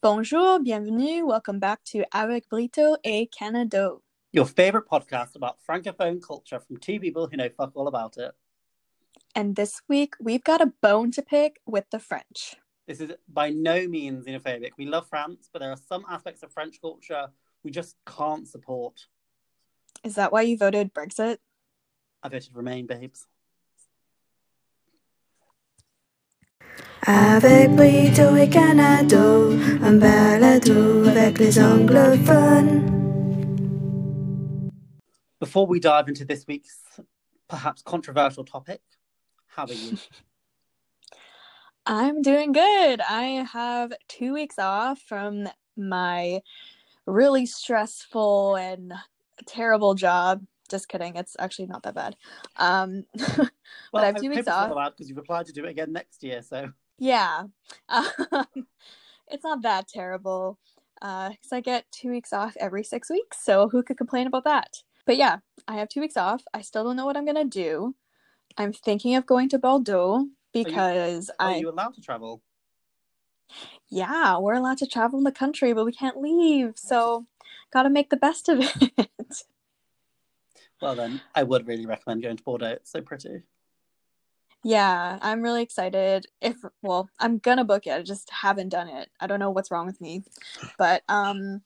Bonjour, bienvenue, welcome back to Avec Brito et Canada. Your favourite podcast about francophone culture from two people who know fuck all about it. And this week we've got a bone to pick with the French. This is by no means xenophobic. We love France, but there are some aspects of French culture we just can't support. Is that why you voted Brexit? I voted Remain, babes. Avec Brito et Canado, un balado avec les anglophones. Before we dive into this week's perhaps controversial topic, how are you? I'm doing good. I have two weeks off from my really stressful and terrible job. Just kidding. It's actually not that bad. Um, but Well, I have two weeks off. because you've applied to do it again next year. So Yeah. Um, it's not that terrible. Uh, because I get two weeks off every six weeks, so who could complain about that? But yeah, I have two weeks off. I still don't know what I'm gonna do. I'm thinking of going to Bordeaux because are I you allowed to travel? yeah, we're allowed to travel in the country, but we can't leave, so gotta make the best of it. Well, then I would really recommend going to Bordeaux. It's so pretty. Yeah, I'm really excited. If well, I'm gonna book it. I just haven't done it. I don't know what's wrong with me. But um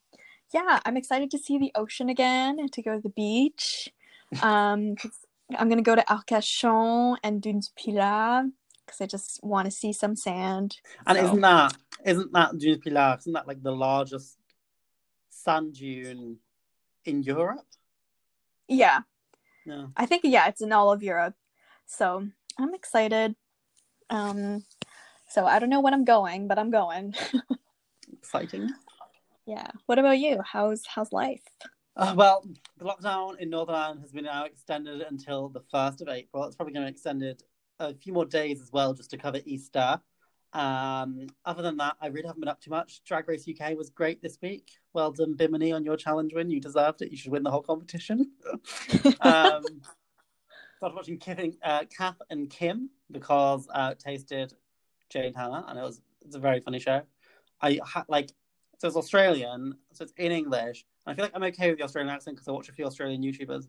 yeah, I'm excited to see the ocean again and to go to the beach. Um, I'm gonna go to Arcachon and Dunes Pilat because I just want to see some sand. And So- isn't that isn't that Dunes Pilar? Isn't that like the largest sand dune in Europe? Yeah, No. I think yeah, it's in all of Europe. So I'm excited. Um so I don't know when I'm going, but I'm going. Exciting. yeah. What about you? How's how's life? Uh, well, the lockdown in Northern Ireland has been now extended until the 1st of April. It's probably going to be extended a few more days as well, just to cover Easter. Um, other than that, I really haven't been up too much. Drag Race UK was great this week. Well done, Bimini, on your challenge win. You deserved it. You should win the whole competition. um, started watching Kith, uh, Kath and Kim because uh, tasted Jane Hannah, and it was it's a very funny show. I ha- like so it's Australian, so it's in English. And I feel like I'm okay with the Australian accent because I watch a few Australian YouTubers.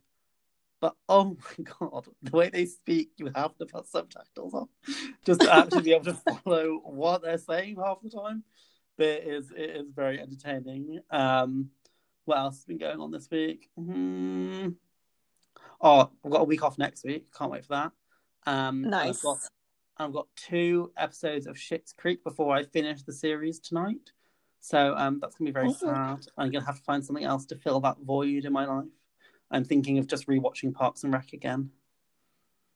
But oh my god, the way they speak, you have to put subtitles on just to actually be able to follow what they're saying half the time. But it is it is very entertaining. Um, what else has been going on this week? Hmm. Oh, I've got a week off next week. Can't wait for that. Um, Nice. I've got I've got two episodes of Schitt's Creek before I finish the series tonight. So um, that's gonna be very Oh. sad. I'm gonna have to find something else to fill that void in my life. I'm thinking of just rewatching Parks and Rec again.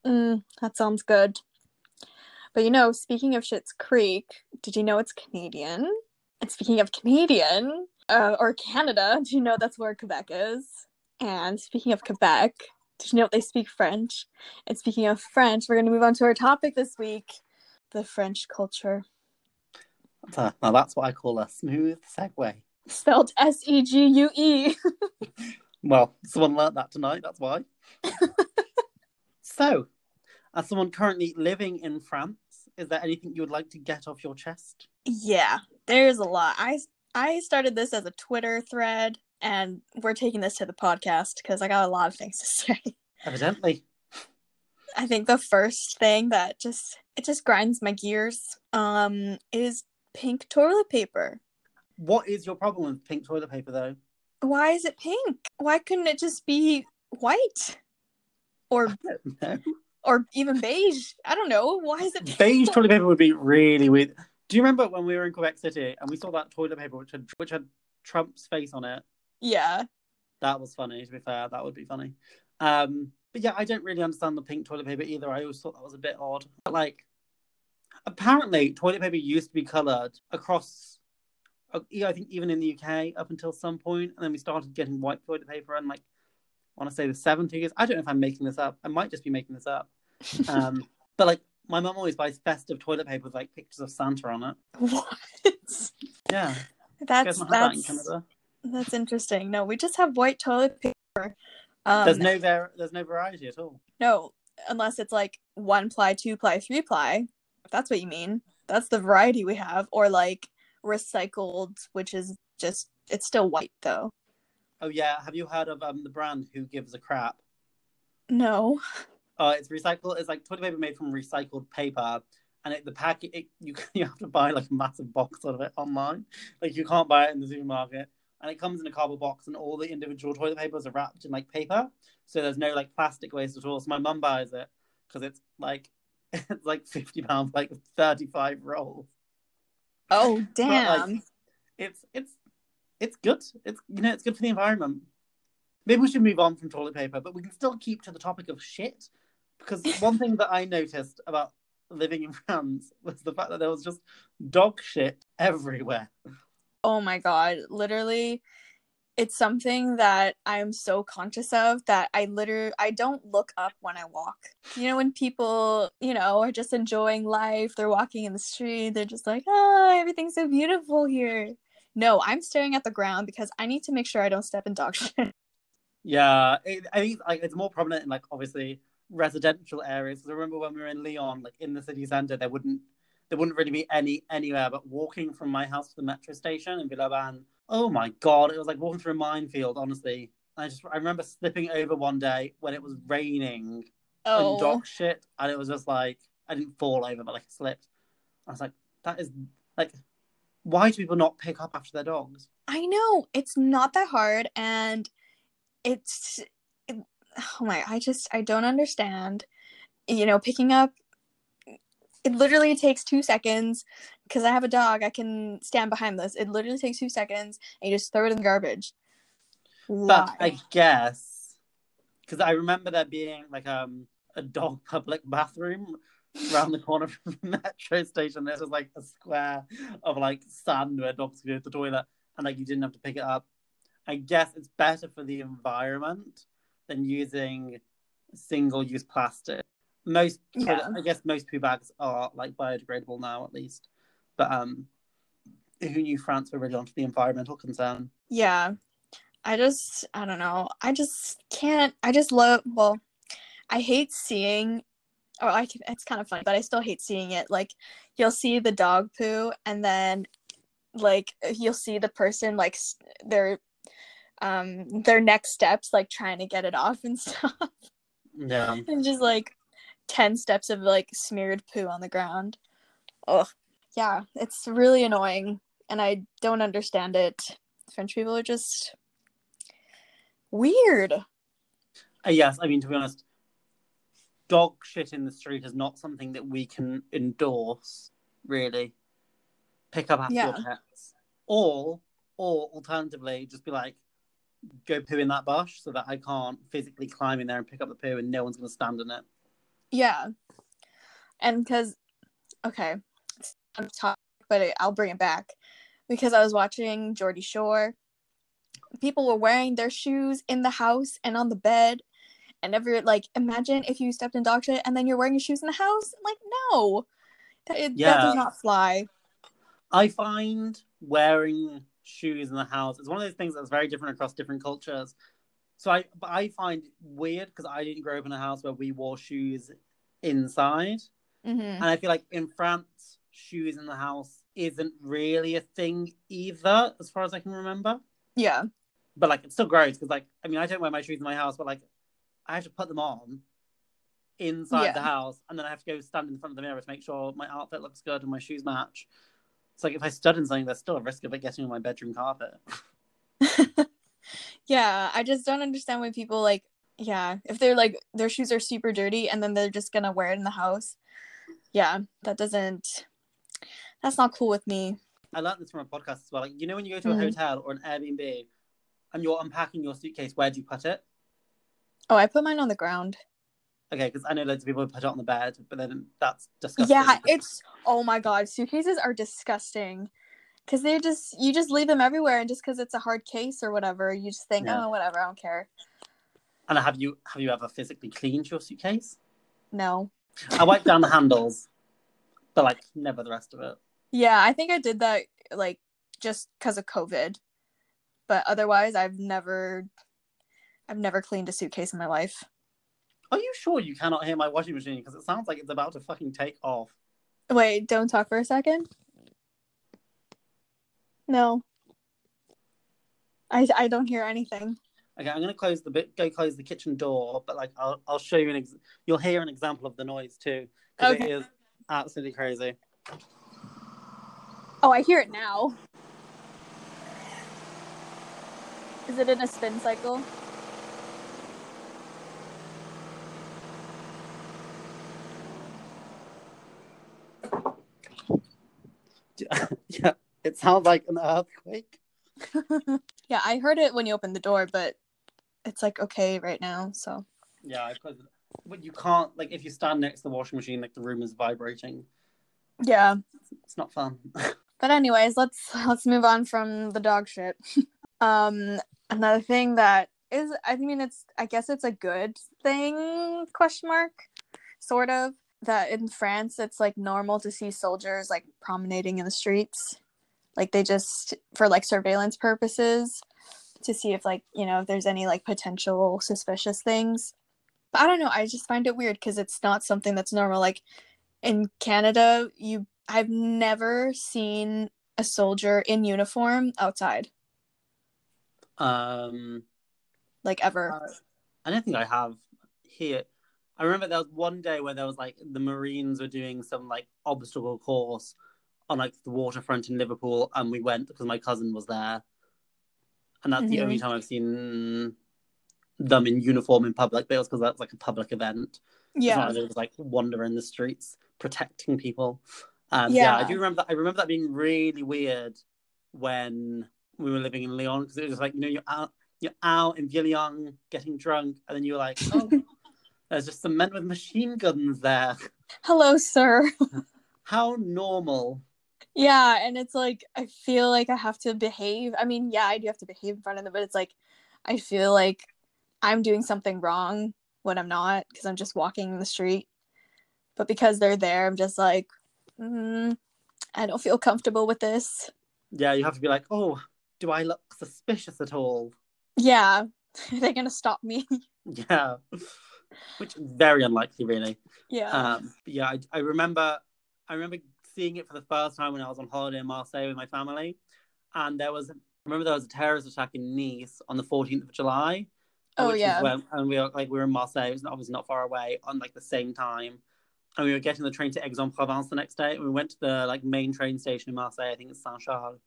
Mm, that sounds good. But you know, speaking of Schitt's Creek, did you know it's Canadian? And speaking of Canadian, uh, or Canada, do you know that's where Quebec is? And speaking of Quebec, did you know they speak French? And speaking of French, we're going to move on to our topic this week the French culture. Now that's what I call a smooth segue. Spelled S E G U E. Well, someone learnt that tonight, that's why. so, as someone currently living in France, is there anything you would like to get off your chest? Yeah, there's a lot. I I started this as a Twitter thread, and we're taking this to the podcast because I got a lot of things to say. Evidently. I think the first thing that just it just grinds my gears um is pink toilet paper. What is your problem with pink toilet paper, though? Why is it pink? Why couldn't it just be white? Or or even beige? I don't know. Why is it pink? Beige toilet paper would be really weird. Do you remember when we were in Quebec City and we saw that toilet paper which had which had Trump's face on it? Yeah. That was funny. To be fair, that would be funny. Um, but yeah, I don't really understand the pink toilet paper either. I always thought that was a bit odd. But like, apparently, toilet paper used to be coloured across. Uh, yeah, I think even in the UK up until some point, and then we started getting white toilet paper and like I want to say the seventies. I don't know if I'm making this up. I might just be making this up. Um, but like, my mum always buys festive toilet paper with like pictures of Santa on it. What? Yeah, That's have that in that's that's interesting. No, we just have white toilet paper. Um, There's no var- there's no variety at all. No, unless it's like one ply, two ply, three ply. If that's what you mean. That's the variety we have. Or like recycled, which is just it's still white though. Oh yeah, have you heard of um the brand Who Gives a Crap? No. Uh, it's recycled. It's like toilet paper made from recycled paper, and it, the pack it, you you have to buy like a massive box of it online. Like you can't buy it in the supermarket, and it comes in a cardboard box, and all the individual toilet papers are wrapped in like paper, so there's no like plastic waste at all. So my mum buys it because it's like it's like fifty pounds, like thirty five rolls. Oh damn. like, it's it's it's good. It's you know it's good for the environment. Maybe we should move on from toilet paper, but we can still keep to the topic of shit. Because one thing that I noticed about living in France was the fact that there was just dog shit everywhere. oh my god, literally it's something that I'm so conscious of that I literally I don't look up when I walk. You know when people, you know, are just enjoying life, they're walking in the street, they're just like, "Oh, everything's so beautiful here." No, I'm staring at the ground because I need to make sure I don't step in dog shit. Yeah, it, I think like it's more prominent in like obviously residential areas. 'Cause I remember when we were in Lyon, like in the city centre, there wouldn't there wouldn't really be any anywhere. But walking from my house to the metro station in Villeurbanne, oh my god, it was like walking through a minefield. Honestly, I just I remember slipping over one day when it was raining Oh. and dog shit, and it was just like I didn't fall over, but like I slipped. I was like, that is like, why do people not pick up after their dogs? I know it's not that hard, and it's it, oh my! I just I don't understand. You know, picking up it literally takes two seconds because I have a dog. I can stand behind this. It literally takes two seconds, and you just throw it in the garbage. But Why? I guess because I remember there being like um a dog public bathroom around the corner from the metro station. There's just like a square of like sand where dogs could go to the toilet, and like you didn't have to pick it up. I guess it's better for the environment than using single-use plastic. Most, Yeah. I guess, most poo bags are like biodegradable now, at least. But um, who knew France were really onto the environmental concern? Yeah. I just I don't know. I just can't I just love well, I hate seeing or I can, it's kind of funny, but I still hate seeing it. Like you'll see the dog poo and then like you'll see the person like their um their next steps like trying to get it off and stuff. Yeah. and just like 10 steps of like smeared poo on the ground. Ugh. Yeah, it's really annoying and I don't understand it. French people are just weird. Uh, yes, I mean to be honest, dog shit in the street is not something that we can endorse. Really, pick up after your pets, or or alternatively, just be like, go poo in that bush so that I can't physically climb in there and pick up the poo, and no one's going to stand in it. Yeah. And because, okay, I'm talking, but I'll bring it back because I was watching Geordie Shore. People were wearing their shoes in the house and on the bed. And every, like, imagine if you stepped in dog shit and then you're wearing your shoes in the house. Like, no, that, it, that does not fly. I find wearing shoes in the house is one of those things that's very different across different cultures. So I, but I find weird because I didn't grow up in a house where we wore shoes inside. hmm And I feel like in France, shoes in the house isn't really a thing either, as far as I can remember. Yeah. But like, it's still gross because, like, I mean, I don't wear my shoes in my house, but like, I have to put them on inside Yeah. the house, and then I have to go stand in front of the mirror to make sure my outfit looks good and my shoes match. It's like if I stud in something, there's still a risk of it getting on my bedroom carpet. yeah. I just don't understand why people, like, yeah, if they're like, their shoes are super dirty and then they're just gonna wear it in the house. Yeah, that doesn't, that's not cool with me. I learned this from a podcast as well. Like, you know, when you go to a Mhm. hotel or an Airbnb and you're unpacking your suitcase, where do you put it? Oh, I put mine on the ground. Okay, because I know loads of people put it on the bed, but then that's disgusting. Yeah, it's oh my god, suitcases are disgusting. Cause they just you just leave them everywhere, and just because it's a hard case or whatever, you just think, Yeah. oh, whatever, I don't care. And have you have you ever physically cleaned your suitcase? No. I wiped down the handles, but like never the rest of it. Yeah, I think I did that like just because of COVID, but otherwise, I've never, I've never cleaned a suitcase in my life. Are you sure you cannot hear my washing machine? Because it sounds like it's about to fucking take off. Wait, don't talk for a second. No. I I don't hear anything. Okay, I'm gonna close the bit. Go close the kitchen door, but like I'll I'll show you an. Ex- you'll hear an example of the noise too, because Okay. it is absolutely crazy. Oh, I hear it now. Is it in a spin cycle? yeah, it sounds like an earthquake. yeah, I heard it when you opened the door, but it's like okay right now, so Yeah, it. But you can't like if you stand next to the washing machine, like the room is vibrating. yeah. It's not fun. But anyways, let's let's move on from the dog shit. um another thing that is I mean it's I guess it's a good thing question mark sort of that in France it's like normal to see soldiers like promenading in the streets. Like they just for like surveillance purposes to see if like, you know, if there's any like potential suspicious things. But I don't know, I just find it weird cuz it's not something that's normal like in Canada, you I've never seen a soldier in uniform outside, um, like ever. Uh, I don't think I have here. I remember there was one day where there was like the Marines were doing some like obstacle course on like the waterfront in Liverpool, and we went because my cousin was there, and that's the Mhm. only time I've seen them in uniform in public. But it was because that's like a public event. Yeah. like they was like wandering the streets protecting people. Um, yeah. I do remember that. I remember that being really weird when we were living in Lyon because it was like you know you're out you're out in Villon getting drunk and then you were like oh there's just some men with machine guns there. Hello, sir. How normal. Yeah, and it's like I feel like I have to behave. I mean, yeah, I do have to behave in front of them, but it's like I feel like I'm doing something wrong when I'm not because I'm just walking in the street. But because they're there, I'm just like, mm, I don't feel comfortable with this. Yeah, you have to be like oh do I look suspicious at all? Yeah, Are they're gonna stop me. Yeah, which is very unlikely really. yeah. Um, yeah, I, I remember, I remember seeing it for the first time when I was on holiday in Marseille with my family, and there was, remember there was a terrorist attack in Nice on the 14th of July. Oh, yeah. and we were like we were in Marseille, it was obviously not far away, on like the same time, and we were getting the train to Aix-en-Provence the next day. And we went to the like main train station in Marseille, I think it's Saint Charles,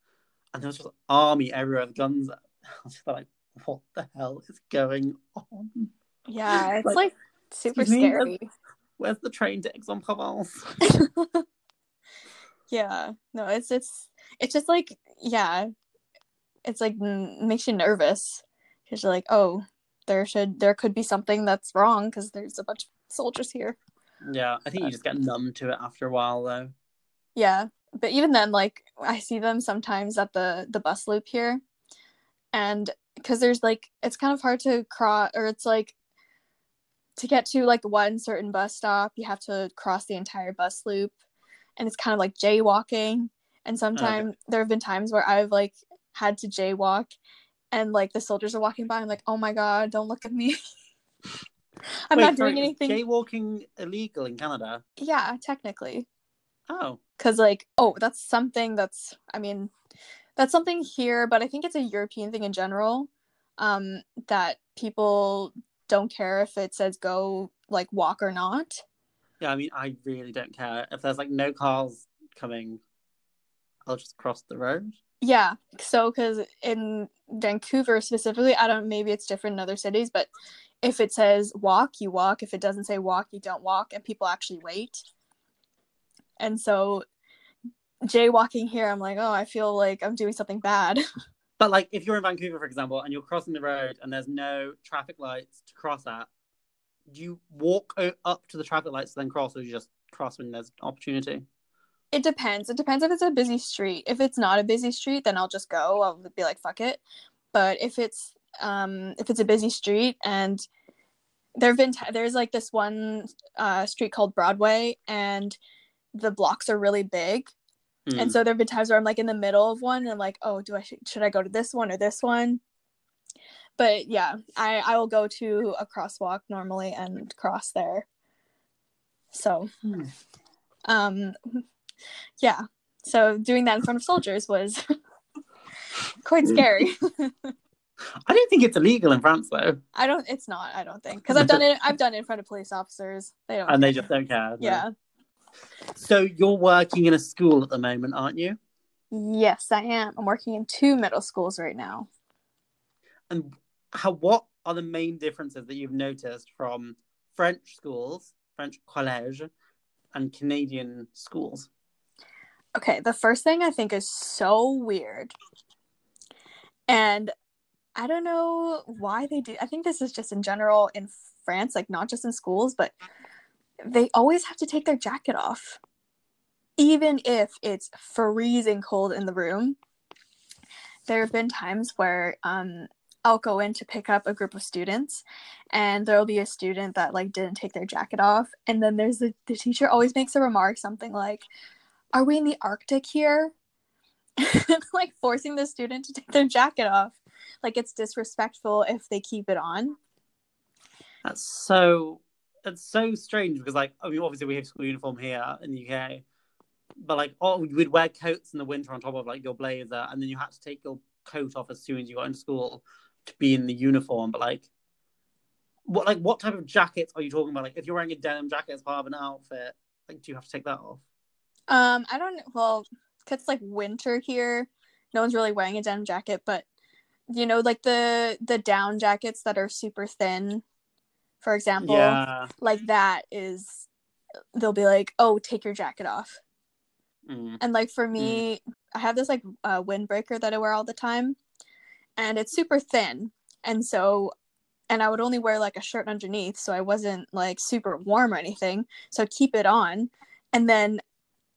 and there was just army everywhere with guns. I was just like, what the hell is going on? Yeah, it's Like, like, super scary. Where's the train to Aix-en-Provence? yeah, no, it's it's it's just like yeah, it's like makes you nervous. Because you're like, oh, there should there could be something that's wrong because there's a bunch of soldiers here. Yeah, I think you just get numb to it after a while, though. Yeah, but even then, like I see them sometimes at the the bus loop here, and because there's like it's kind of hard to cross, or it's like to get to like one certain bus stop, you have to cross the entire bus loop, and it's kind of like jaywalking. And sometimes there have been times where I've like had to jaywalk, and like the soldiers are walking by. I'm like, oh my god, don't look at me. I'm Wait, not doing is anything. Jaywalking illegal in Canada? Yeah, technically. Oh, because like oh that's something that's i mean that's something here but i think it's a european thing in general um that people don't care if it says go like walk or not yeah. I mean, I really don't care if there's like no cars coming. I'll just cross the road. yeah so because in vancouver specifically i don't maybe it's different in other cities but if it says walk you walk if it doesn't say walk you don't walk and people actually wait and so jaywalking here i'm like oh i feel like i'm doing something bad But like, if you're in Vancouver, for example, and you're crossing the road and there's no traffic lights to cross at, do you walk up to the traffic lights then cross, or do you just cross when there's opportunity? It depends. It depends if it's a busy street. If it's not a busy street, then I'll just go. I'll be like, fuck it. But if it's um if it's a busy street and there've been t- there's like this one uh street called Broadway and the blocks are really big. Mm. And so there've been times where I'm like in the middle of one and I'm like, "Oh, do I sh- should I go to this one or this one?" But yeah, I I will go to a crosswalk normally and cross there. So, Hmm. um yeah so doing that in front of soldiers was quite scary. I don't think it's illegal in France though, I don't. It's not. I don't think because I've done it. I've done it in front of police officers. They don't. and they care. just don't care. Yeah. So you're working in a school at the moment, aren't you? Yes, I am. I'm working in two middle schools right now. And how? What are the main differences that you've noticed from French schools, French college, and Canadian schools? Okay, the first thing I think is so weird. And I don't know why they do. I think this is just in general in France, like not just in schools, but they always have to take their jacket off. Even if it's freezing cold in the room. There have been times where um I'll go in to pick up a group of students and there'll be a student that like didn't take their jacket off and then there's the, the teacher always makes a remark something like are we in the Arctic here? like forcing the student to take their jacket off. Like it's disrespectful if they keep it on. That's so. that's so strange because, like, I mean, obviously we have school uniform here in the UK, but like, oh, would wear coats in the winter on top of like your blazer, and then you had to take your coat off as soon as you got into school to be in the uniform. But like, what like what type of jackets are you talking about? Like, if you're wearing a denim jacket as part of an outfit, like, do you have to take that off? Um, I don't well, 'cause it's like winter here. No one's really wearing a denim jacket, but you know, like the the down jackets that are super thin, for example, Yeah. like that is they'll be like, "Oh, take your jacket off." Mm. And like for me, I have this like uh, windbreaker that I wear all the time, and it's super thin, and so, and I would only wear like a shirt underneath, so I wasn't like super warm or anything. So I'd keep it on, and then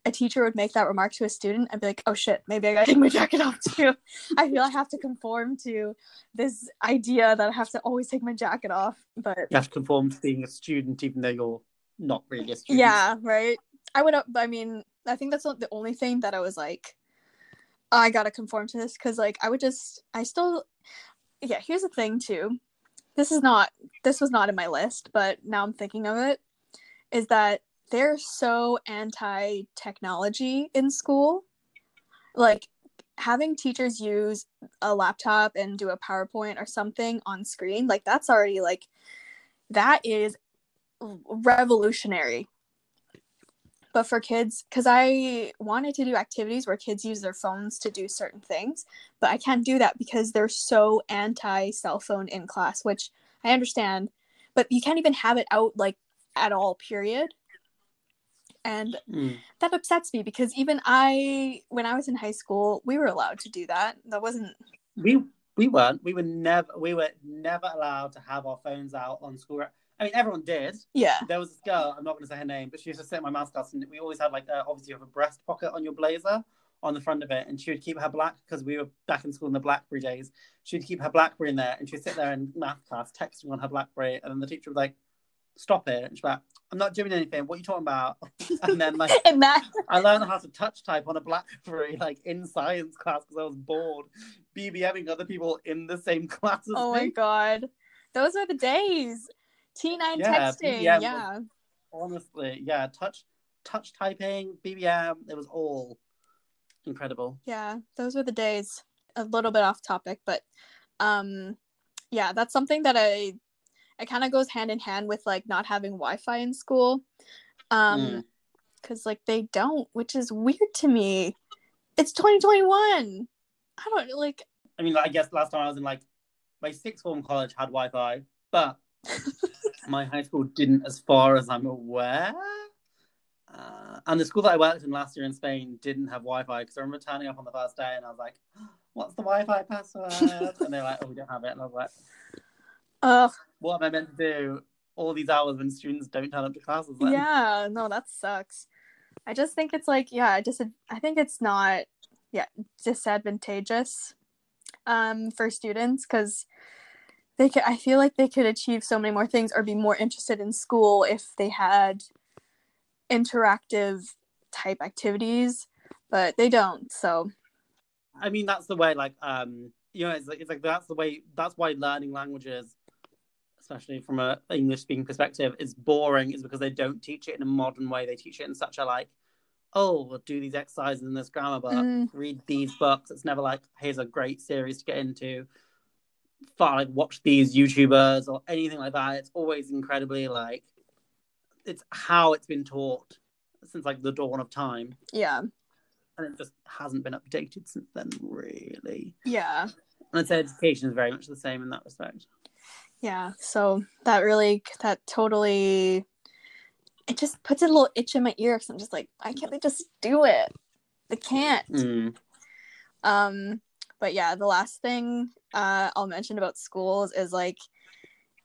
a teacher would make that remark to a student, I'd be like, "Oh shit, maybe I gotta take my jacket off too." I feel I have to conform to this idea that I have to always take my jacket off, but You have to conform to being a student, even though you're not really a student. yeah, right. I would. I mean, I think that's not the only thing that I was like, I gotta conform to this because, like, I would just. I still. Yeah. Here's the thing too. This is not. This was not in my list, but now I'm thinking of it. Is that they're so anti technology in school, like having teachers use a laptop and do a PowerPoint or something on screen, like that's already like that is revolutionary but for kids because i wanted to do activities where kids use their phones to do certain things but i can't do that because they're so anti cell phone in class which i understand but you can't even have it out like at all period and Mm. that upsets me because even i when i was in high school we were allowed to do that that wasn't We we weren't. We were never. We were never allowed to have our phones out on school. I mean, everyone did. yeah There was this girl. I'm not going to say her name, but she used to sit in my math class, and we always had like uh, obviously you have a breast pocket on your blazer on the front of it, and she would keep her black because we were back in school in the BlackBerry days. She'd keep her BlackBerry in there, and she'd sit there in math class texting on her BlackBerry, and then the teacher was like, "Stop it!" And she's like, "I'm not doing anything. What are you talking about?" and then like I learned how to touch type on a BlackBerry like in science class because I was bored, BBMing other people in the same class as oh me. my god those are the days t9 Yeah, texting BBM was- yeah Honestly, yeah, touch touch typing, BBM, it was all incredible. Yeah, those were the days. A little bit off topic, but um yeah, that's something that I it kind of goes hand in hand with like not having Wi-Fi in school. Um Mm. cuz like they don't, which is weird to me. It's 2021. I don't like I mean, I guess last time I was in like my sixth form college had Wi-Fi, but my high school didn't, as far as I'm aware. Uh, and the school that I worked in last year in Spain didn't have Wi-Fi because I remember turning up on the first day and I was like, "What's the Wi-Fi password?" and they're like, "Oh, we don't have it." And I was like, ugh, "What am I meant to do all these hours when students don't turn up to classes?" Then? yeah, no, that sucks. I just think it's like yeah, I just I think it's not yeah, disadvantageous um for students cuz they could I feel like they could achieve so many more things or be more interested in school if they had interactive type activities, but they don't. So, I mean, that's the way. Like, um, you know, it's like, it's like that's the way. That's why learning languages, especially from a English speaking perspective, is boring. Is because they don't teach it in a modern way. They teach it in such a like oh, we'll do these exercises in this grammar book, Mm. read these books. It's never like, here's a great series to get into. Far like watch these YouTubers or anything like that. It's always incredibly like it's how it's been taught since like the dawn of time. Yeah. And it just hasn't been updated since then, really. Yeah. And I'd say education is very much the same in that respect. Yeah. So that really, that totally, it just puts a little itch in my ear because I'm just like, why can't they just do it? They can't. Mm. Um, but yeah, the last thing uh, I'll mention about schools is like,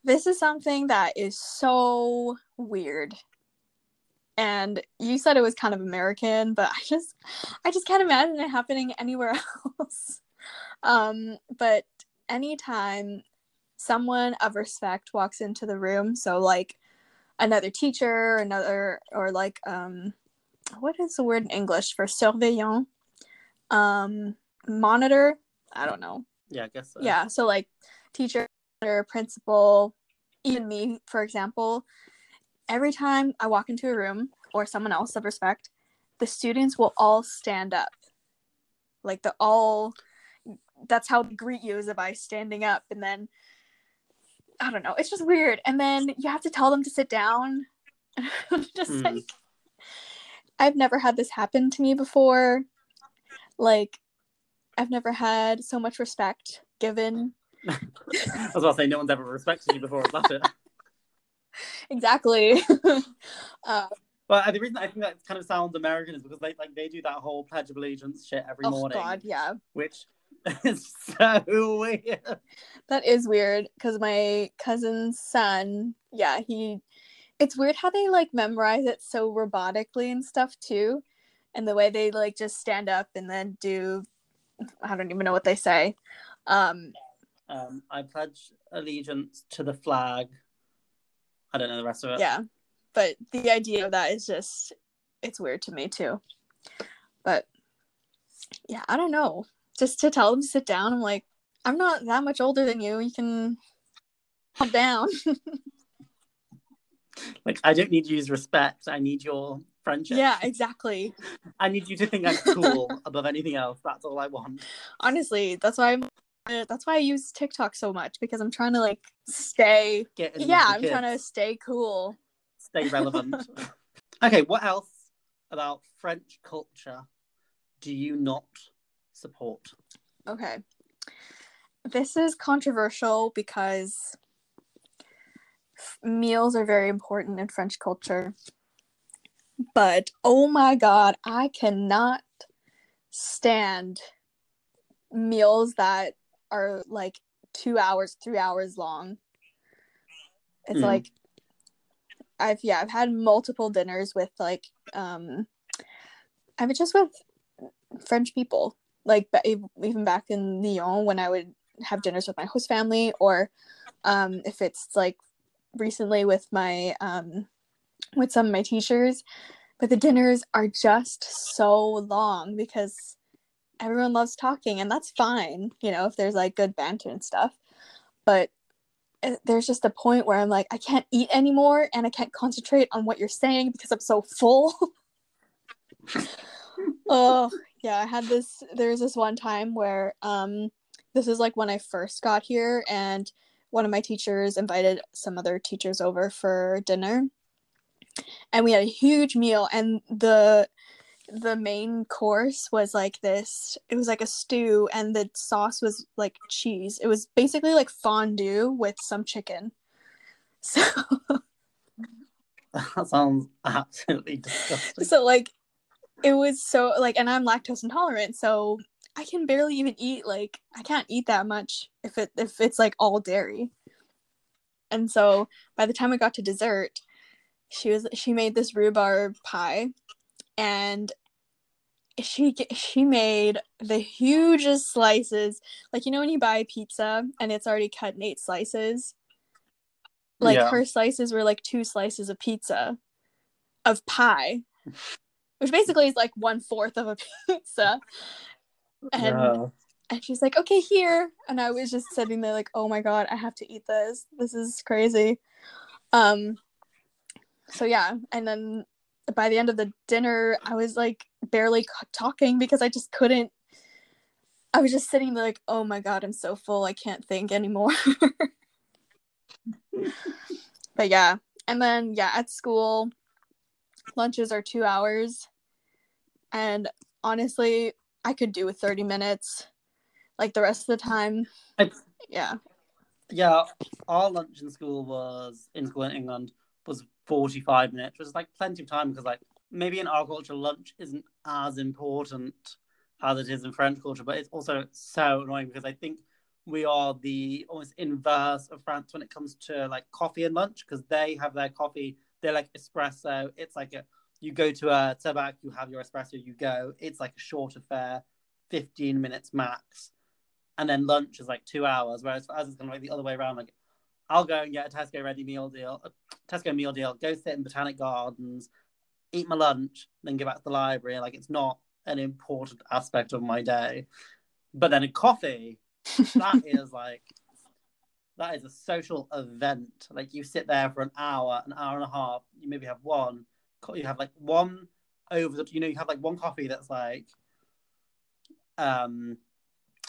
this is something that is so weird. And you said it was kind of American, but I just, I just can't imagine it happening anywhere else. um, but anytime someone of respect walks into the room, so like another teacher, another, or like, um, what is the word in English for surveillant? Um, monitor. I don't know. Yeah, I guess so. Yeah, so like teacher, or principal, even me, for example, every time I walk into a room or someone else of respect, the students will all stand up. Like the all that's how they greet you is by standing up and then I don't know, it's just weird. And then you have to tell them to sit down. just Mm. like I've never had this happen to me before. Like I've never had so much respect given. I was about to say, no one's ever respected you before. That's it. Exactly. uh, But uh, the reason I think that kind of sounds American is because they like they do that whole Pledge of Allegiance shit every oh morning, god, yeah. which is so weird. That is weird because my cousin's son, yeah, he it's weird how they like memorize it so robotically and stuff too. And the way they like just stand up and then do I don't even know what they say. Um Um, I pledge allegiance to the flag. I don't know the rest of it. yeah. But the idea of that is just it's weird to me too. But yeah, I don't know. Just to tell them to sit down, I'm like, I'm not that much older than you. You can calm down. Like I don't need you to use respect. I need your friendship. yeah, exactly. I need you to think I'm cool above anything else. That's all I want. honestly that's why i'm that's why i use tiktok so much because i'm trying to like stay yeah i'm trying to stay cool stay relevant. okay, what else about French culture do you not support? okay this is controversial because f- meals are very important in french culture but oh my god i cannot stand meals that are like two hours three hours long it's Mm. like i've yeah i've had multiple dinners with like um i was just with french people like even back in lyon when i would have dinners with my host family or um if it's like recently with my um with some of my teachers but the dinners are just so long because everyone loves talking and that's fine you know if there's like good banter and stuff. But uh, there's just a point where i'm like i can't eat anymore and i can't concentrate on what you're saying because i'm so full. Oh yeah i had this there was this one time where um this is like when i first got here and one of my teachers invited some other teachers over for dinner and we had a huge meal and the the main course was like this it was like a stew and the sauce was like cheese. It was basically like fondue with some chicken. So That sounds absolutely disgusting. so like it was so like and i'm lactose intolerant so i can barely even eat like i can't eat that much if it if it's like all dairy. And so by the time i got to dessert she was she made this rhubarb pie and she she made the hugest slices. Like you know when you buy pizza and it's already cut in eight slices? Like Yeah. her slices were like two slices of pizza of pie which basically is like one fourth of a pizza. And Yeah. and she's like okay here. And i was just sitting there like oh my god i have to eat this. This is crazy. Um so yeah and then by the end of the dinner, I was like barely talking because I just couldn't. I was just sitting there like, oh my god, I'm so full. I can't think anymore. but yeah, and then yeah, at school, lunches are two hours, and honestly, I could do with 30 minutes. Like the rest of the time, It's, yeah. yeah, our lunch in school was in school in England was forty five minutes, which is like plenty of time because like maybe in our culture lunch isn't as important as it is in French culture, but it's also so annoying because I think we are the almost inverse of France when it comes to like coffee and lunch because they have their coffee, they're like espresso. It's like a you go to a tabac, you have your espresso, you go. It's like a short affair, fifteen minutes max, and then lunch is like two hours. Whereas for us, it's kind of like the other way around. Like I'll go and get a Tesco ready meal deal, a Tesco meal deal, go sit in Botanic Gardens, eat my lunch, then go back to the library. Like it's not an important aspect of my day. But then a coffee, that is like that is a social event. Like you sit there for an hour, an hour and a half. You maybe have one. You have like one over the. You know, you have like one coffee that's like, um,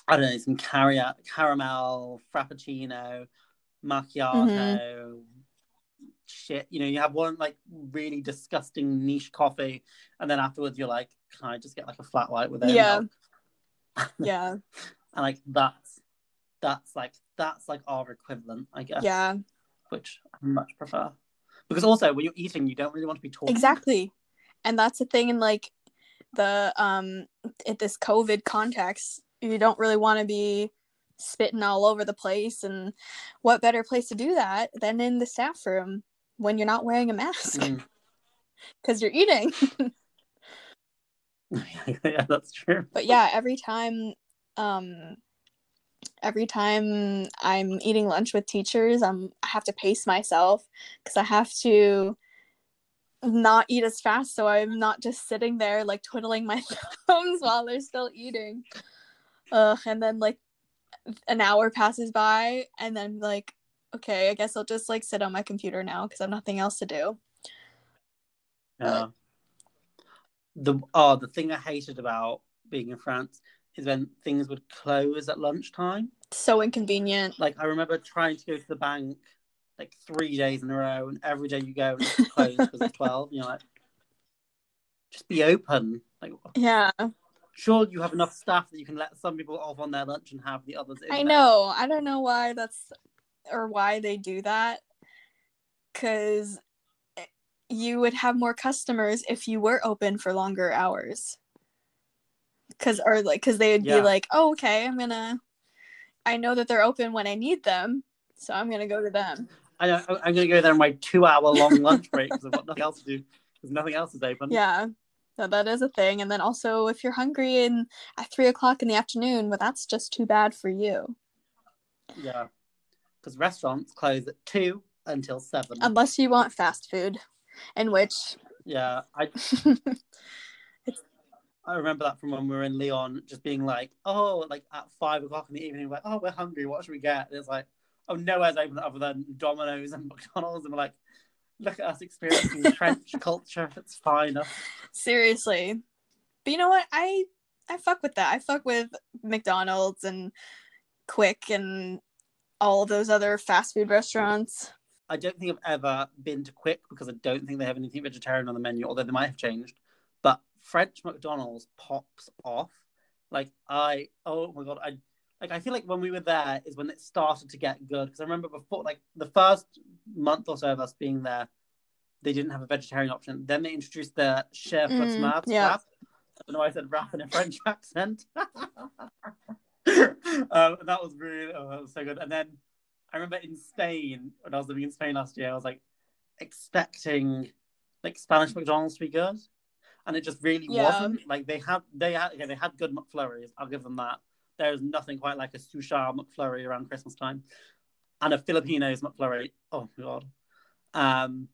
I don't know, some caramel frappuccino, macchiato. Shit, you know, you have one like really disgusting niche coffee, and then afterwards you're like, "Can I just get like a flat white with it?" Yeah. yeah. and like that's that's like that's like our equivalent, I guess. Yeah. Which I much prefer. Because also when you're eating, you don't really want to be talking. Exactly. And that's the thing in like the um in this COVID context, you don't really want to be spitting all over the place and what better place to do that than in the staff room when you're not wearing a mask Mm. because you're eating. yeah, that's true. but yeah, every time um every time I'm eating lunch with teachers, I'm I have to pace myself because I have to not eat as fast so I'm not just sitting there like twiddling my thumbs while they're still eating. Ugh, and then like an hour passes by and then like okay, I guess I'll just like sit on my computer now because I have nothing else to do. Yeah. Uh, the oh, the thing I hated about being in France is when things would close at lunchtime. So inconvenient. Like I remember trying to go to the bank like three days in a row, and every day you go and it's closed because it's twelve. And you're like, just be open. Like, Yeah. Sure, you have enough staff that you can let some people off on their lunch and have the others. In I there. know. I don't know why that's or why they do that. Cause you would have more customers if you were open for longer hours. Cause or like cause they would Yeah. be like, oh, okay, I'm gonna. I know that they're open when I need them, so I'm gonna go to them. I know, I'm going to go there on my two-hour-long lunch break because I've got nothing else to do because nothing else is open. Yeah, so that is a thing. And then also, if you're hungry and at three o'clock in the afternoon, well, that's just too bad for you. Yeah. Because restaurants close at two until seven. Unless you want fast food, in which yeah, I I remember that from when we were in Lyon, just being like, oh, like at five o'clock in the evening, like, oh, we're hungry. What should we get? And it's like, oh, nowhere's open other than Domino's and McDonald's, and we're like, look at us experiencing French culture. It's fine. Seriously. But you know what? I I fuck with that. I fuck with McDonald's and Quick and all those other fast food restaurants. I don't think I've ever been to Quick because I don't think they have anything vegetarian on the menu, although they might have changed. But French McDonald's pops off. Like I, oh my god, I like. I feel like when we were there is when it started to get good because I remember before, like the first month or so of us being there, they didn't have a vegetarian option. Then they introduced the chef Mm, mm, yeah. wrap. I don't know why I said wrap in a French accent. um, that was really, oh, that was so good. And then I remember in Spain when I was living in Spain last year, I was like expecting like Spanish McDonald's to be good, and it just really Yeah. wasn't. Like they had, they had, they had good McFlurries. I'll give them that. There's nothing quite like a Suchard McFlurry around Christmas time, and a Filipinos McFlurry. Oh my god. Um,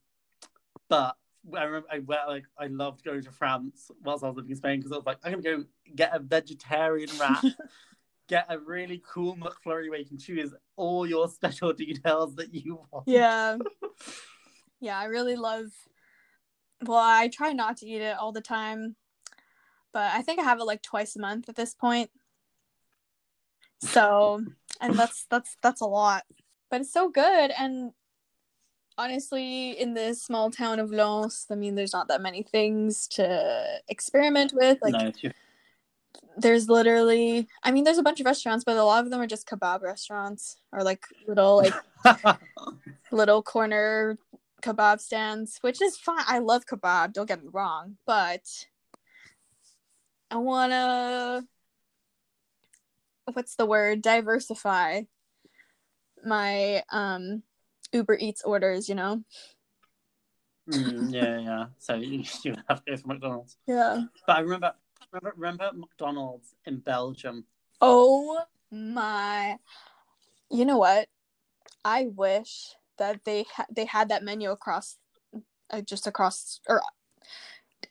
but I remember I like I loved going to France whilst I was living in Spain because I was like, I'm gonna go get a vegetarian wrap, get a really cool McFlurry where you can choose all your special details that you want. Yeah. yeah, I really love well, I try not to eat it all the time, but I think I have it like twice a month at this point. So, and that's that's that's a lot. But it's so good and honestly in this small town of Lens, I mean there's not that many things to experiment with like no, there's literally I mean there's a bunch of restaurants but a lot of them are just kebab restaurants or like little like little corner kebab stands, which is fine. I love kebab, don't get me wrong, but I want to what's the word? diversify my um Uber Eats orders, you know. Mm, yeah, yeah. So you, you have to go for McDonald's. Yeah. But I remember, remember, remember McDonald's in Belgium. Oh my. You know what? I wish that they ha- they had that menu across uh, just across or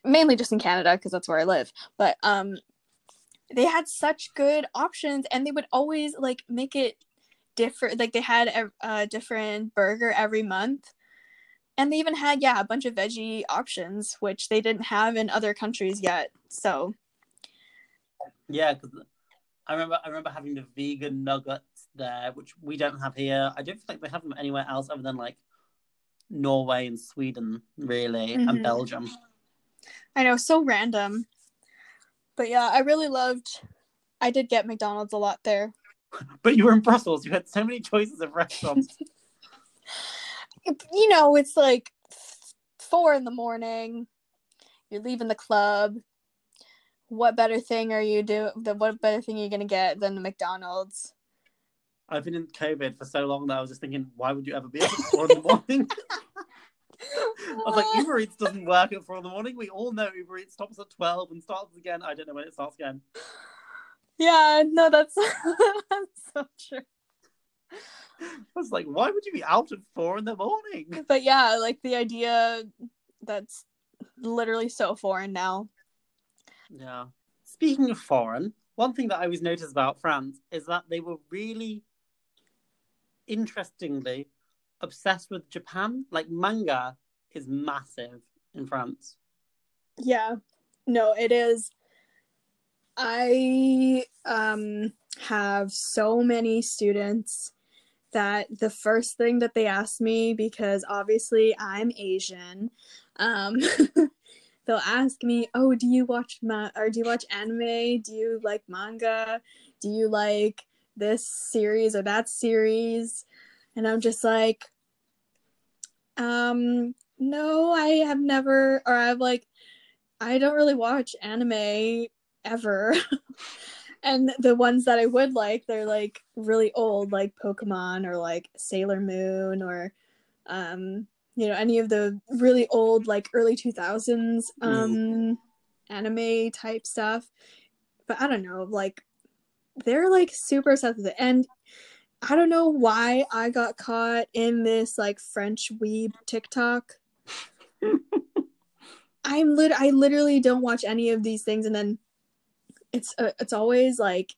mainly just in Canada because that's where I live. But um they had such good options and they would always like make it different like they had a, a different burger every month. And they even had yeah, a bunch of veggie options which they didn't have in other countries yet. So, Yeah, because I remember, I remember having the vegan nuggets there, which we don't have here. I don't feel like they have them anywhere else other than like Norway and Sweden, really, Mhm. and Belgium. I know, so random. But yeah, I really loved I did get McDonald's a lot there. But you were in Brussels. You had so many choices of restaurants. you know, it's like four in the morning. You're leaving the club. What better thing are you do? The what better thing are you gonna get than the McDonald's? I've been in COVID for so long that I was just thinking, why would you ever be up at four in the morning? I was like, Uber Eats doesn't work at four in the morning. We all know Uber Eats stops at twelve and starts again. I don't know when it starts again. Yeah, no, that's that's so true. I was like, why would you be out at four in the morning? But yeah, like the idea that's literally so foreign now. Yeah. Speaking of foreign, one thing that I always noticed about France is that they were really interestingly obsessed with Japan. Like manga is massive in France. Yeah. No, it is. I um have so many students that the first thing that they ask me because obviously I'm Asian, um they'll ask me, "Oh, do you watch ma- or do you watch anime? Do you like manga? Do you like this series or that series?" And I'm just like, um no, I have never or I've like I don't really watch anime ever. and the ones that I would like, they're like really old, like Pokemon or like Sailor Moon or um, you know, any of the really old, like early two thousands um anime type stuff. But I don't know, like they're like super obsessed with it. And I don't know why I got caught in this like French weeb TikTok. I'm lit. I literally don't watch any of these things, and then it's uh, it's always like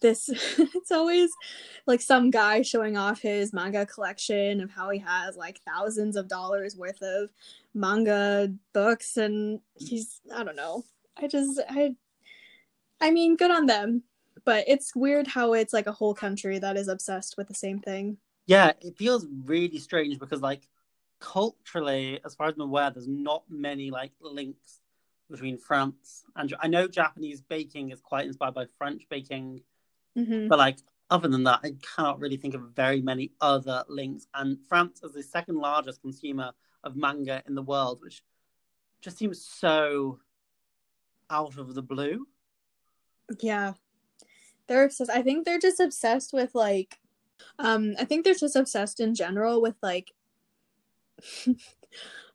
this. it's always like some guy showing off his manga collection of how he has like thousands of dollars worth of manga books, and he's I don't know. I just I I mean, good on them, but it's weird how it's like a whole country that is obsessed with the same thing. Yeah, it feels really strange because like culturally, as far as I'm aware, there's not many like links between France and I know Japanese baking is quite inspired by French baking, Mm-hmm. but like other than that, I cannot really think of very many other links. And France is the second largest consumer of manga in the world, which just seems so out of the blue. Yeah. They're obsessed. I think they're just obsessed with like um I think they're just obsessed in general with like I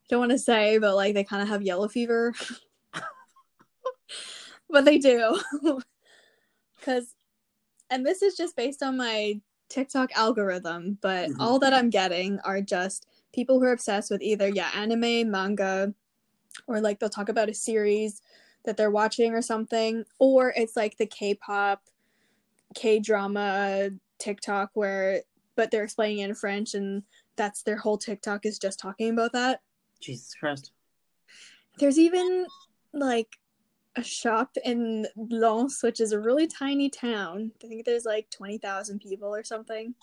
don't want to say, but like they kind of have yellow fever. but they do. Cuz and this is just based on my TikTok algorithm, but Mhm. all that I'm getting are just people who are obsessed with either yeah, anime, manga, or like they'll talk about a series that they're watching or something, or it's like the K-pop, K-drama TikTok where but they're explaining it in French and that's their whole TikTok is just talking about that. Jesus Christ. there's even like a shop in Lens, which is a really tiny town. I think there's like 20,000 people or something.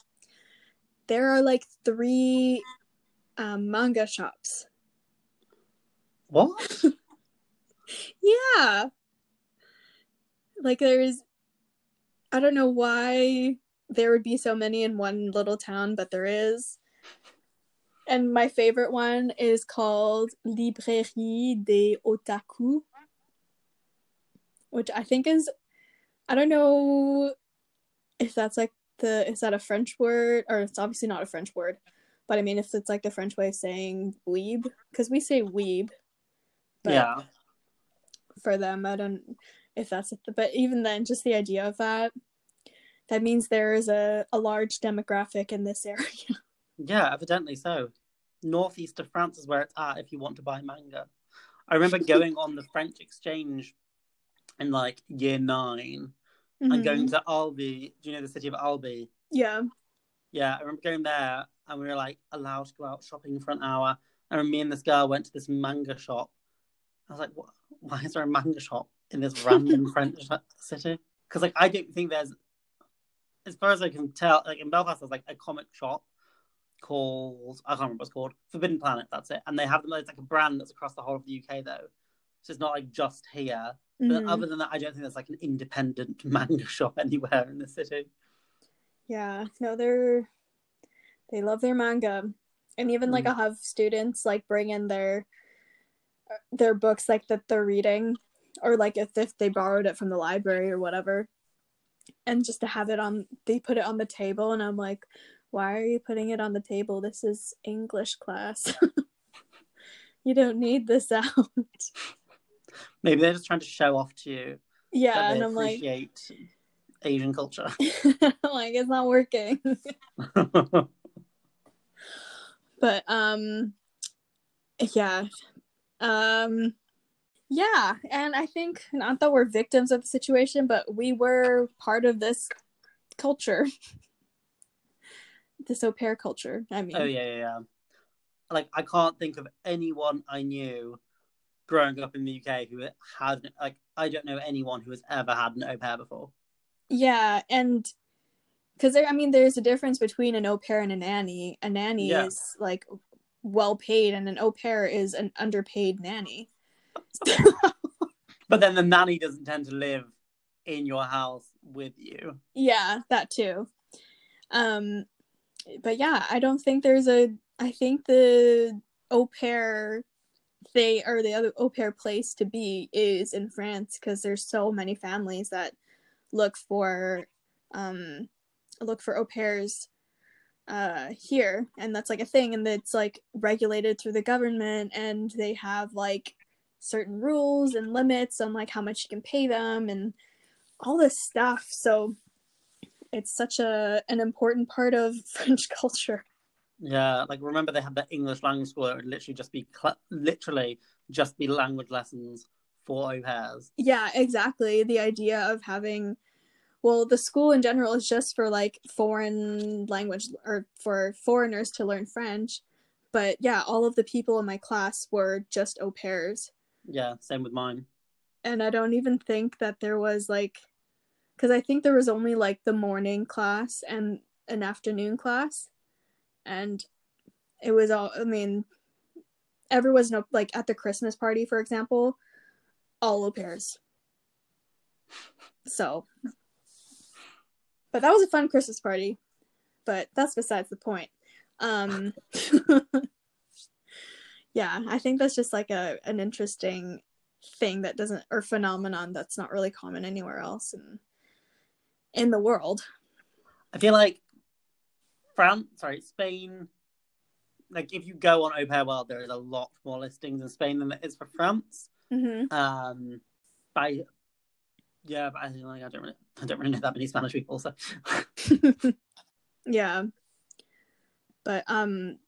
There are like three um, manga shops. What? Yeah. Like there's I don't know why there would be so many in one little town, but there is. And my favorite one is called Librairie des Otaku, which I think is I don't know if that's like the is that a French word or it's obviously not a French word, but I mean if it's like the French way of saying weeb because we say weeb. But yeah. for them. I don't if that's but even then, just the idea of that, that means there is a, a large demographic in this area. Yeah, evidently so. Northeast of France is where it's at if you want to buy manga. I remember going on the French exchange in like year 9 and mm-hmm. going to Albi. Do you know the city of Albi? Yeah. Yeah, I remember going there and we were like allowed to go out shopping for an hour. And me and this girl went to this manga shop. I was like, what? why is there a manga shop in this random French city? Because like I don't think there's, as far as I can tell, like in Belfast, there's like a comic shop called I can't remember what it's called, Forbidden Planet. That's it. And they have them. It's like a brand that's across the whole of the UK though, so it's not like just here. But Mhm. other than that, I don't think there's like an independent manga shop anywhere in the city. Yeah. No, they're they love their manga. And even like Mm. I'll have students like bring in their their books like that they're reading or like if, if they borrowed it from the library or whatever and just to have it on they put it on the table and i'm like why are you putting it on the table? This is english class. You don't need this out. Maybe they're just trying to show off to you yeah and i'm like appreciate Asian culture. like it's not working. But um yeah um yeah and i think not that we're victims of the situation but we were part of this culture this au pair culture i mean oh yeah, yeah, yeah. Like I can't think of anyone I knew growing up in the UK who had like I don't know anyone who has ever had an au pair before. Yeah, and because there, I mean, there's a difference between an au pair and a nanny. A nanny Yeah. is like well paid, and an au pair is an underpaid nanny. But then the nanny doesn't tend to live in your house with you. yeah, that too. Um, but yeah, I don't think there's a. I think the au pair they or the other au pair place to be is in France because there's so many families that look for um look for au pairs uh here and that's like a thing and it's like regulated through the government and they have like certain rules and limits on like how much you can pay them and all this stuff so it's such a an important part of french culture Yeah, like remember they had the English language school. It would literally just be cl- literally just be language lessons for au pairs. yeah exactly the idea of having well the school in general is just for like foreign language or for foreigners to learn french but yeah all of the people in my class were just au pairs Yeah, same with mine. and i don't even think that there was like because i think there was only like the morning class and an afternoon class. And it was all i mean everyone's no like at the christmas party for example all au pairs. So but that was a fun christmas party. But that's besides the point. Um yeah i think that's just like a an interesting thing that doesn't or phenomenon that's not really common anywhere else in in the world I feel like France, sorry, Spain. Like if you go on Au Pair World, there is a lot more listings in Spain than there is for France. hmm Um, by yeah, but I think like I don't really, I don't really know that many Spanish people, so yeah but um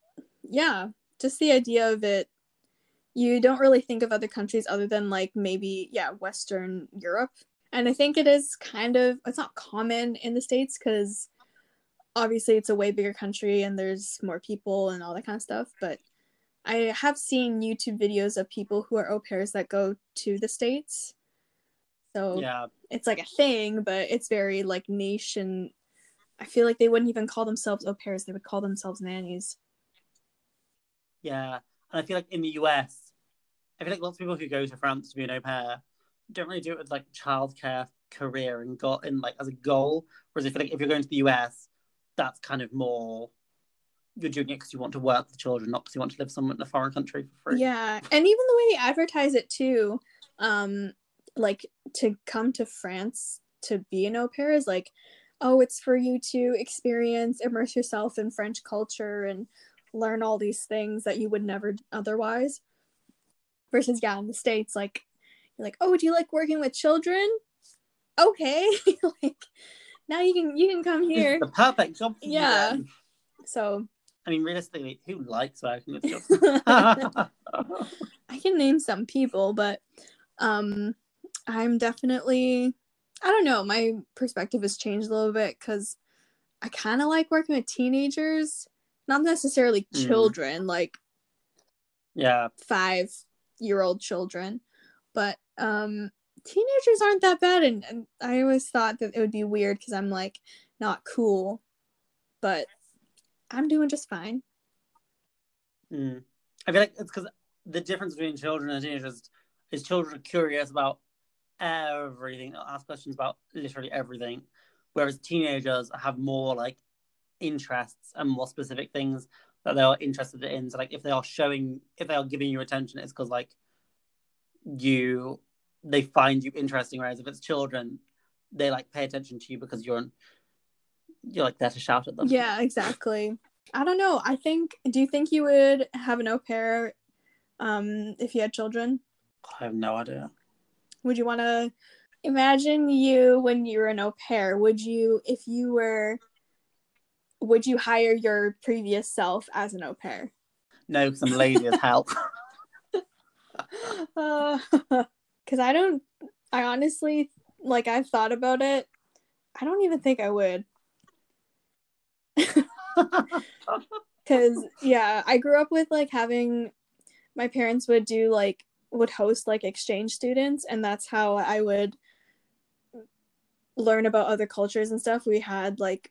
yeah just the idea of it you don't really think of other countries other than like maybe yeah western europe and i think it is kind of it's not common in the states because obviously it's a way bigger country and there's more people and all that kind of stuff but I have seen YouTube videos of people who are au pairs that go to the states. So Yeah. it's like a thing, but it's very like nation. I feel like they wouldn't even call themselves au pairs; they would call themselves nannies. Yeah. And I feel like in the US, I feel like lots of people who go to France to be an au pair don't really do it with like childcare career and got in like as a goal. Whereas I feel like if you're going to the US, that's kind of more you're doing it because you want to work with children, not because you want to live somewhere in a foreign country for free. Yeah, and even the way they advertise it too, um, like to come to France to be an au pair is like, oh, it's for you to experience, immerse yourself in French culture and learn all these things that you would never otherwise. Versus, yeah, in the States, like, you're like, oh, do you like working with children? Okay, like now you can you can come here. the perfect job for Yeah. then. So I mean, realistically, who likes working with children? I can name some people, but um I'm definitely I don't know, my perspective has changed a little bit cuz I kind of like working with teenagers, not necessarily Mm. children, like yeah. 5-year-old children, but um teenagers aren't that bad and, and I always thought that it would be weird cuz I'm like not cool, but I'm doing just fine. Mm. I feel like it's because the difference between children and teenagers is children are curious about everything. They'll ask questions about literally everything, whereas teenagers have more like interests and more specific things that they are interested in. So like if they are showing, if they are giving you attention, it's because like you they find you interesting. Whereas if it's children, they like pay attention to you because you're you're like there to shout at them. Yeah, exactly. I don't know. I think. Do you think you would have an au pair, um, if you had children? I have no idea. Would you want to imagine you when you were an au pair? Would you, if you were, would you hire your previous self as an au pair? No, because I'm lazy as hell. Uh, because I don't. I honestly like. I've thought about it. I don't even think I would. Because yeah, I grew up with like having my parents would do like would host like exchange students, and that's how I would learn about other cultures and stuff. We had like,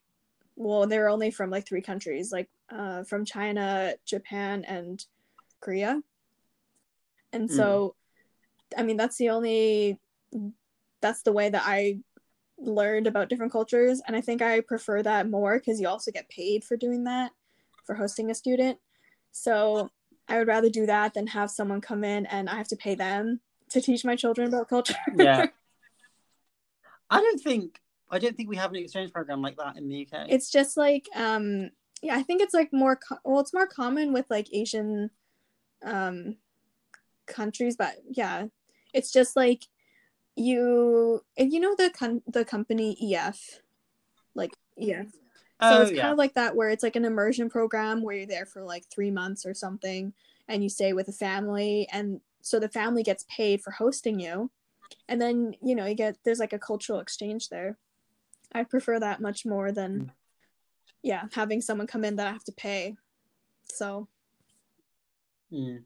well, they were only from like three countries, like uh, from China, Japan, and Korea. And so, I mean, that's the only, that's the way that I learned about different cultures. And I think I prefer that more because you also get paid for doing that, for hosting a student. So I would rather do that than have someone come in and I have to pay them to teach my children about culture. yeah. I don't think I don't think we have an exchange program like that in the UK. it's just like um yeah i think it's like more co- well it's more common with like asian um countries but yeah it's just like you and you know the con- the company ef like yeah so oh it's yeah. kind of like that where it's like an immersion program where you're there for like three months or something and you stay with a family and so the family gets paid for hosting you and then you know you get there's like a cultural exchange there i prefer that much more than yeah having someone come in that i have to pay so Mm.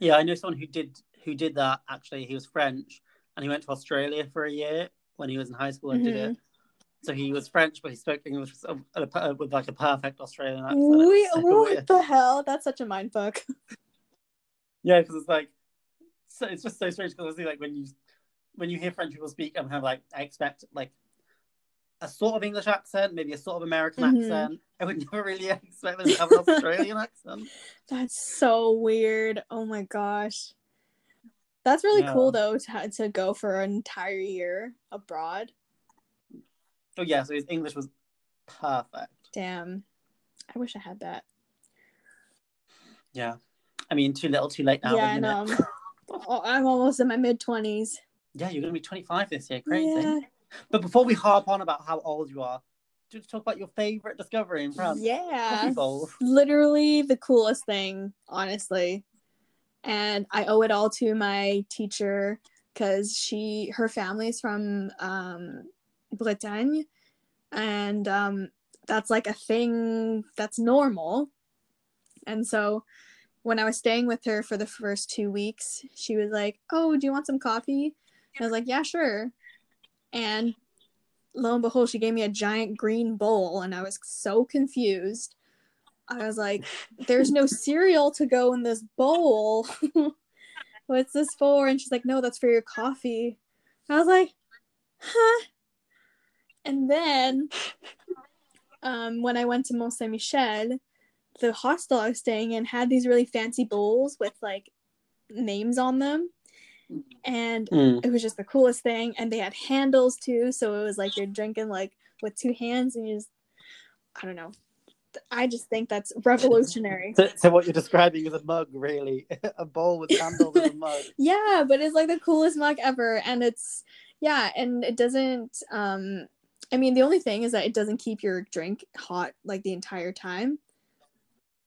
Yeah, I know someone who did who did that actually. He was French and he went to Australia for a year when he was in high school and did Mm-hmm. it. So he was French, but he spoke English with, with like a perfect Australian accent. It was Wait, so what weird. the hell that's such a mind fuck Yeah, because it's like, so it's just so strange because obviously, like when you when you hear French people speak, I'm kind of like I expect like a sort of English accent, maybe a sort of American Mhm. accent. I would never really expect them to have an Australian accent. that's so weird oh my gosh that's really Yeah. cool though to, to go for an entire year abroad Oh yeah, so his English was perfect. damn i wish i had that Yeah, I mean, too little, too late now. yeah i isn't know it? I'm, I'm almost in my mid-20s Yeah, you're gonna be 25 this year. Crazy. yeah But before we harp on about how old you are, just talk about your favorite discovery in France. yeah literally the coolest thing, honestly. And I owe it all to my teacher because she her family's from um Bretagne and um that's like a thing that's normal. And so when I was staying with her for the first two weeks, she was like, "Oh, do you want some coffee?" I was like, "Yeah, sure." And lo and behold, she gave me a giant green bowl, and I was so confused. I was like, "There's no cereal to go in this bowl. What's this for?" And she's like, "No, that's for your coffee." I was like, "Huh." And then, um, when I went to Mont Saint Michel, the hostel I was staying in had these really fancy bowls with like names on them. And Mm. it was just the coolest thing. And they had handles too. So it was like you're drinking like with two hands and you just, I don't know. I just think that's revolutionary. So, so what you're describing is a mug, really, a bowl with handles as a mug. yeah, but it's like the coolest mug ever. And it's, yeah, and it doesn't, um, I mean, the only thing is that it doesn't keep your drink hot like the entire time.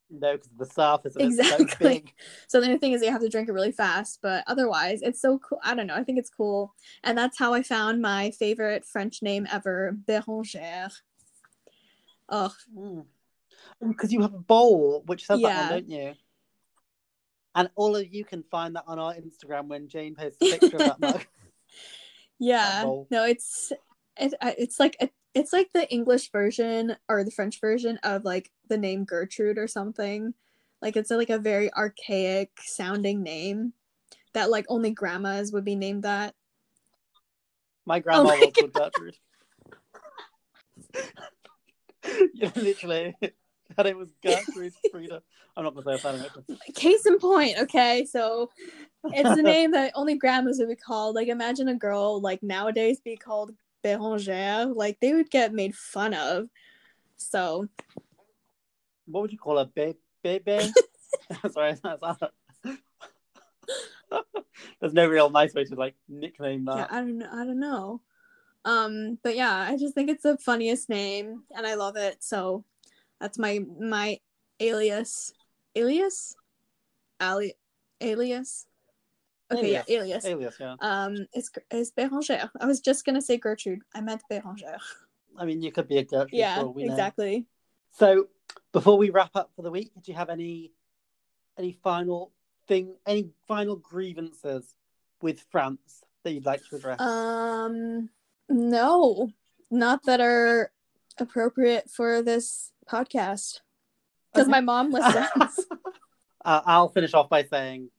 No, because the surface so Exactly. big. So the only thing is you have to drink it really fast, but otherwise it's so cool. I don't know. I think it's cool, and that's how I found my favorite French name ever, Bérangère. Mm. Oh, Because you have a bowl which says that Yeah. one, don't you? And all of you can find that on our Instagram when Jane posts a picture of that mug. yeah. bowl. No, it's it, uh, it's like a, it's like the English version or the French version of like the name Gertrude or something. Like it's a, like a very archaic sounding name that like only grandmas would be named that. My oh grandma Oh my was called Gertrude. you literally, her name was Gertrude Frida. I'm not to say surname. case in point okay so it's a name that only grandmas would be called like imagine a girl like nowadays be called Bérangère like they would get made fun of so What would you call a Babe? Babe? Sorry, that's not. There's no real nice way to like nickname that. yeah i don't know i don't know um but yeah i just think it's the funniest name and i love it so that's my my alias alias Ali- alias okay yeah alias Alias, yeah. um it's it's Bérangère i was just gonna say gertrude i meant Bérangère I mean, you could be a Gertrude. yeah for all we know. exactly So, before we wrap up for the week, do you have any any final thing, any final grievances with France that you'd like to address? Um, no, not that are appropriate for this podcast. Because Okay. my mom listens. uh, I'll finish off by saying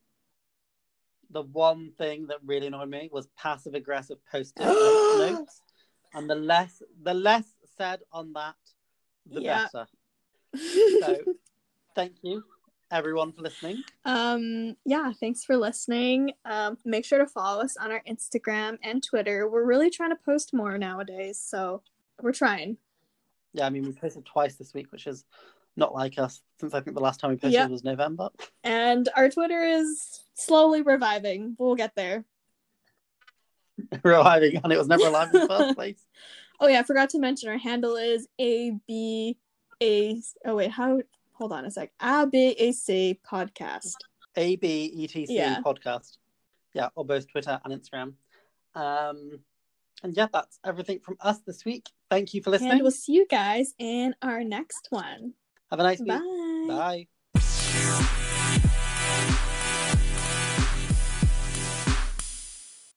the one thing that really annoyed me was passive aggressive post-it notes, and the less the less said on that, the Yeah. better. So, thank you everyone for listening. um, yeah, thanks for listening. Um, make sure to follow us on our Instagram and Twitter. We're really trying to post more nowadays, so we're trying. Yeah, I mean we posted twice this week, which is not like us since I think the last time we posted Yep. was November. And our Twitter is slowly reviving. We'll get there. Reviving, and it was never alive in the first place. Oh yeah, I forgot to mention our handle is A B A. Oh wait, how? Hold on a sec. A B A C podcast. A B E T C Yeah. podcast. Yeah, or both Twitter and Instagram. Um, and yeah, that's everything from us this week. Thank you for listening. And we'll see you guys in our next one. Have a nice week. Bye. Bye.